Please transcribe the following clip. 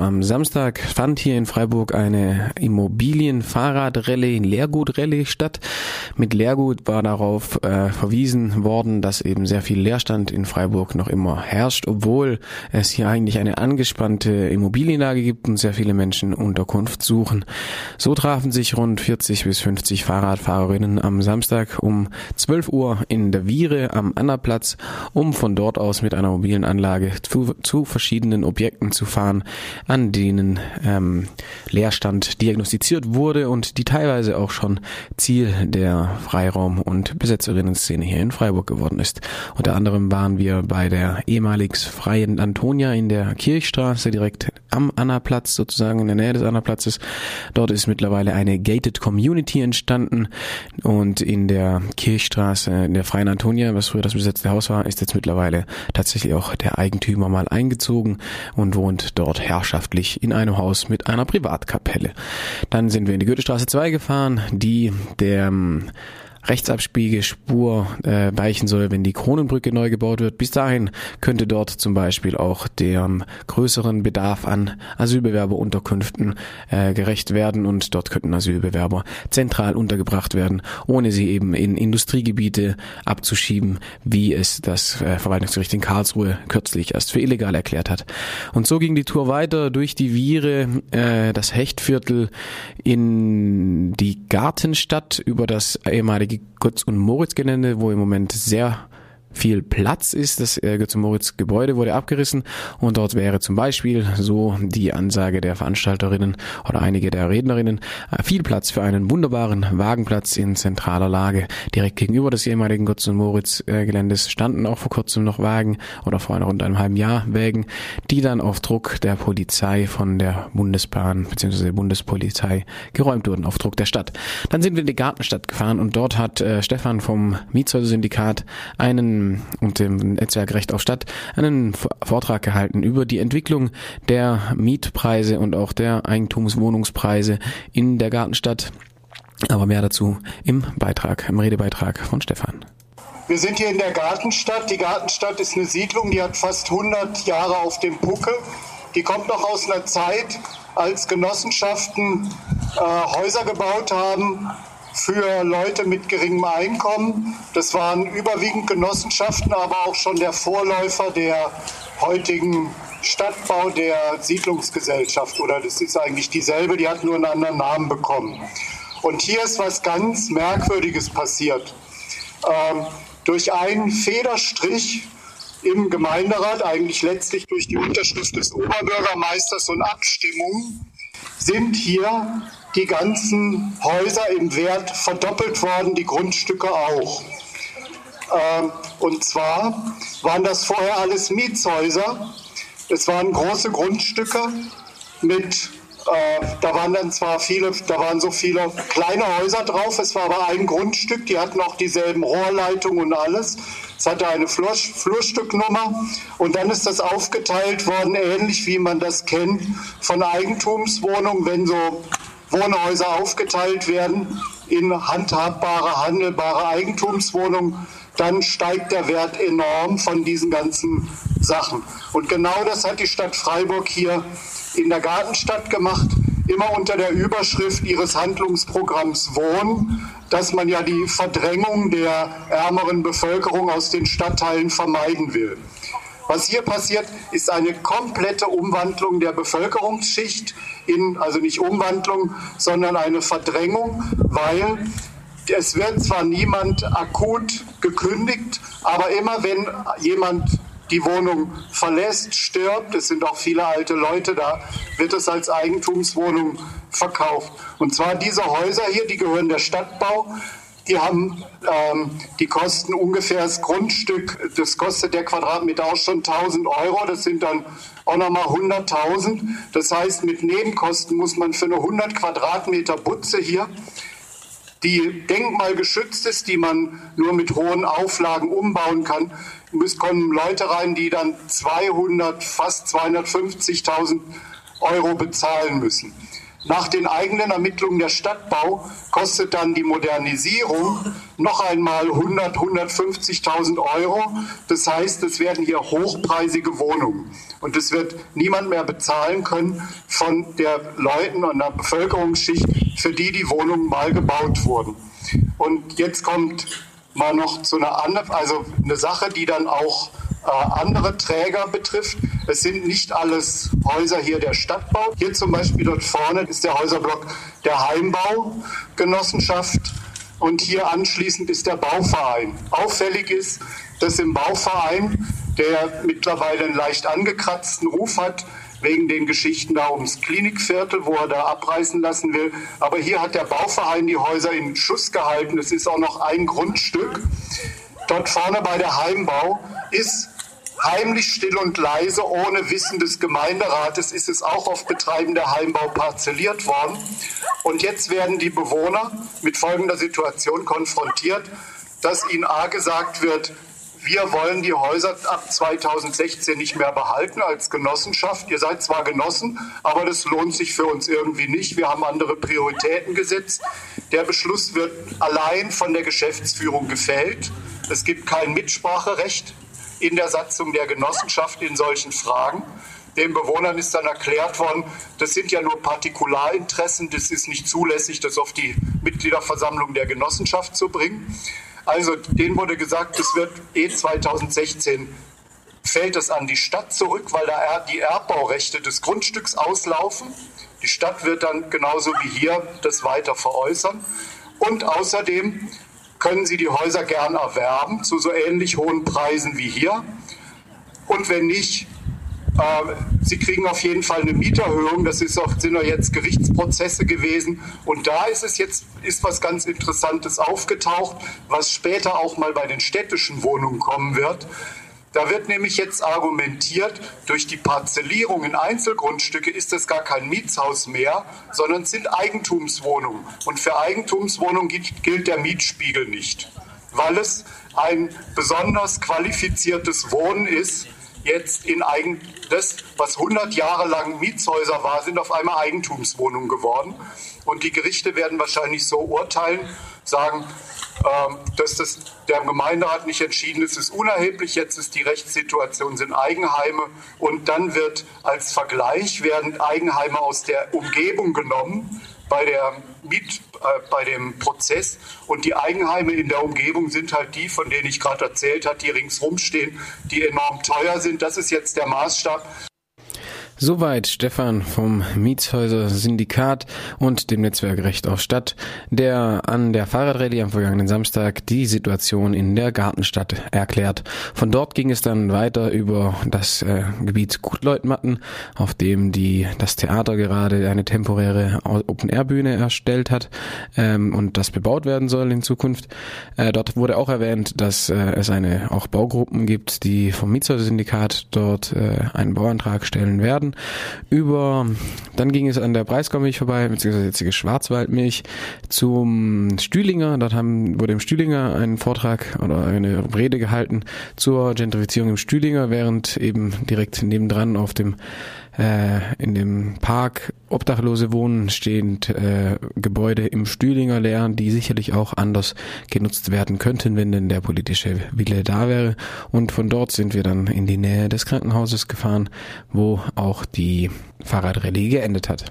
Am Samstag fand hier in Freiburg eine Immobilien-Fahrrad-Rallye, Leergut-Rallye statt. Mit Leergut war darauf äh, verwiesen worden, dass eben sehr viel Leerstand in Freiburg noch immer herrscht, obwohl es hier eigentlich eine angespannte Immobilienlage gibt und sehr viele Menschen Unterkunft suchen. So trafen sich rund 40 bis 50 Fahrradfahrerinnen am Samstag um 12 Uhr in der Viere am Annaplatz, um von dort aus mit einer mobilen Anlage zu, zu verschiedenen Objekten zu fahren, an denen ähm, Leerstand diagnostiziert wurde und die teilweise auch schon Ziel der Freiraum- und Besetzerinnen-Szene hier in Freiburg geworden ist. Unter anderem waren wir bei der ehemalig freien Antonia in der Kirchstraße direkt am Annaplatz, sozusagen in der Nähe des Annaplatzes. Dort ist mittlerweile eine Gated Community entstanden und in der Kirchstraße, in der freien Antonia, was früher das besetzte Haus war, ist jetzt mittlerweile tatsächlich auch der Eigentümer mal eingezogen und wohnt dort herrschaftlich gemeinschaftlich in einem Haus mit einer Privatkapelle. Dann sind wir in die Goethestraße 2 gefahren, die der ähm, Rechtsabspiegespur äh, weichen soll, wenn die Kronenbrücke neu gebaut wird. Bis dahin könnte dort zum Beispiel auch dem größeren Bedarf an Asylbewerberunterkünften äh, gerecht werden und dort könnten Asylbewerber zentral untergebracht werden, ohne sie eben in Industriegebiete abzuschieben, wie es das äh, Verwaltungsgericht in Karlsruhe kürzlich erst für illegal erklärt hat. Und so ging die Tour weiter durch die Viere, äh, das Hechtviertel in die Gartenstadt über das ehemalige Götz- und Moritz-Gelände, wo im Moment sehr viel Platz ist. Das äh, Götz Moritz Gebäude wurde abgerissen und dort wäre zum Beispiel, so die Ansage der Veranstalterinnen oder einige der Rednerinnen, äh, viel Platz für einen wunderbaren Wagenplatz in zentraler Lage. Direkt gegenüber des ehemaligen Götz Moritz äh, standen auch vor kurzem noch Wagen oder vor rund einem halben Jahr Wägen, die dann auf Druck der Polizei von der Bundesbahn bzw. Bundespolizei geräumt wurden, auf Druck der Stadt. Dann sind wir in die Gartenstadt gefahren und dort hat äh, Stefan vom Mietshäuser-Syndikat einen und dem Netzwerk Recht auf Stadt einen Vortrag gehalten über die Entwicklung der Mietpreise und auch der Eigentumswohnungspreise in der Gartenstadt. Aber mehr dazu im Beitrag, im Redebeitrag von Stefan. Wir sind hier in der Gartenstadt. Die Gartenstadt ist eine Siedlung, die hat fast 100 Jahre auf dem Puckel. Die kommt noch aus einer Zeit, als Genossenschaften äh, Häuser gebaut haben, für Leute mit geringem Einkommen. Das waren überwiegend Genossenschaften, aber auch schon der Vorläufer der heutigen Stadtbau der Siedlungsgesellschaft. Oder das ist eigentlich dieselbe, die hat nur einen anderen Namen bekommen. Und hier ist was ganz Merkwürdiges passiert. Ähm, durch einen Federstrich im Gemeinderat, eigentlich letztlich durch die Unterschrift des Oberbürgermeisters und Abstimmungen, sind hier die ganzen Häuser im Wert verdoppelt worden, die Grundstücke auch. Ähm, und zwar waren das vorher alles Mietshäuser. Es waren große Grundstücke mit, äh, da waren dann zwar viele, da waren so viele kleine Häuser drauf, es war aber ein Grundstück, die hatten auch dieselben Rohrleitungen und alles. Es hatte eine Flur, Flurstücknummer und dann ist das aufgeteilt worden, ähnlich wie man das kennt von Eigentumswohnungen, wenn so Wohnhäuser aufgeteilt werden in handhabbare, handelbare Eigentumswohnungen, dann steigt der Wert enorm von diesen ganzen Sachen. Und genau das hat die Stadt Freiburg hier in der Gartenstadt gemacht, immer unter der Überschrift ihres Handlungsprogramms Wohnen, dass man ja die Verdrängung der ärmeren Bevölkerung aus den Stadtteilen vermeiden will. Was hier passiert, ist eine komplette Umwandlung der Bevölkerungsschicht in, also nicht Umwandlung, sondern eine Verdrängung, weil es wird zwar niemand akut gekündigt, aber immer wenn jemand die Wohnung verlässt, stirbt, es sind auch viele alte Leute da, wird es als Eigentumswohnung verkauft. Und zwar diese Häuser hier, die gehören der Stadtbau, die haben, ähm, die kosten ungefähr das Grundstück, das kostet der Quadratmeter auch schon 1000 Euro, das sind dann auch nochmal 100.000. Das heißt, mit Nebenkosten muss man für eine 100 Quadratmeter Butze hier, die denkmalgeschützt ist, die man nur mit hohen Auflagen umbauen kann, müssen kommen Leute rein, die dann 200, fast 250.000 Euro bezahlen müssen. Nach den eigenen Ermittlungen der Stadtbau kostet dann die Modernisierung noch einmal 100, 150.000 Euro. Das heißt, es werden hier hochpreisige Wohnungen. Und es wird niemand mehr bezahlen können von der Leuten und der Bevölkerungsschicht, für die die Wohnungen mal gebaut wurden. Und jetzt kommt mal noch zu einer anderen, also eine Sache, die dann auch andere Träger betrifft. Es sind nicht alles Häuser hier der Stadtbau. Hier zum Beispiel dort vorne ist der Häuserblock der Heimbaugenossenschaft und hier anschließend ist der Bauverein. Auffällig ist, dass im Bauverein, der mittlerweile einen leicht angekratzten Ruf hat, wegen den Geschichten da ums Klinikviertel, wo er da abreißen lassen will. Aber hier hat der Bauverein die Häuser in Schuss gehalten. Es ist auch noch ein Grundstück. Dort vorne bei der Heimbau ist heimlich still und leise, ohne Wissen des Gemeinderates, ist es auch auf Betreiben der Heimbau parzelliert worden. Und jetzt werden die Bewohner mit folgender Situation konfrontiert, dass ihnen A gesagt wird, wir wollen die Häuser ab 2016 nicht mehr behalten als Genossenschaft. Ihr seid zwar Genossen, aber das lohnt sich für uns irgendwie nicht. Wir haben andere Prioritäten gesetzt. Der Beschluss wird allein von der Geschäftsführung gefällt. Es gibt kein Mitspracherecht in der Satzung der Genossenschaft in solchen Fragen. Den Bewohnern ist dann erklärt worden, das sind ja nur Partikularinteressen, das ist nicht zulässig, das auf die Mitgliederversammlung der Genossenschaft zu bringen. Also denen wurde gesagt, das wird eh 2016 fällt es an die Stadt zurück, weil da die Erbbaurechte des Grundstücks auslaufen. Die Stadt wird dann genauso wie hier das weiter veräußern. Und außerdem können Sie die Häuser gern erwerben zu so ähnlich hohen Preisen wie hier. Und wenn nicht, äh, Sie kriegen auf jeden Fall eine Mieterhöhung. Das ist auch, sind ja jetzt Gerichtsprozesse gewesen. Und da ist es jetzt ist was ganz Interessantes aufgetaucht, was später auch mal bei den städtischen Wohnungen kommen wird. Da wird nämlich jetzt argumentiert, durch die Parzellierung in Einzelgrundstücke ist es gar kein Mietshaus mehr, sondern sind Eigentumswohnungen. Und für Eigentumswohnungen gilt der Mietspiegel nicht, weil es ein besonders qualifiziertes Wohnen ist, jetzt in Eigen, das, was 100 Jahre lang Mietshäuser war, sind auf einmal Eigentumswohnungen geworden. Und die Gerichte werden wahrscheinlich so urteilen, sagen, ähm, dass das der Gemeinderat nicht entschieden ist, ist unerheblich. Jetzt ist die Rechtssituation sind Eigenheime und dann wird als Vergleich werden Eigenheime aus der Umgebung genommen bei der Miet, bei dem Prozess und die Eigenheime in der Umgebung sind halt die, von denen ich gerade erzählt habe, die ringsrum stehen, die enorm teuer sind. Das ist jetzt der Maßstab. Soweit Stefan vom Mietshäuser Syndikat und dem Netzwerk Recht auf Stadt, der an der Fahrradrallye am vergangenen Samstag die Situation in der Gartenstadt erklärt. Von dort ging es dann weiter über das äh, Gebiet Gutleutmatten, auf dem die das Theater gerade eine temporäre Open-Air-Bühne erstellt hat ähm, und das bebaut werden soll in Zukunft. Äh, dort wurde auch erwähnt, dass äh, es eine auch Baugruppen gibt, die vom Mietshäuser Syndikat dort äh, einen Bauantrag stellen werden über, dann ging es an der Breisgau-Milch vorbei, beziehungsweise jetzige Schwarzwaldmilch, zum Stühlinger. Dort haben, wurde im Stühlinger ein Vortrag oder eine Rede gehalten zur Gentrifizierung im Stühlinger, während eben direkt nebendran auf dem äh, in dem Park Obdachlose wohnen, stehend äh, Gebäude im Stühlinger leer, die sicherlich auch anders genutzt werden könnten, wenn denn der politische Wille da wäre. Und von dort sind wir dann in die Nähe des Krankenhauses gefahren, wo auch die Fahrradrallye geendet hat.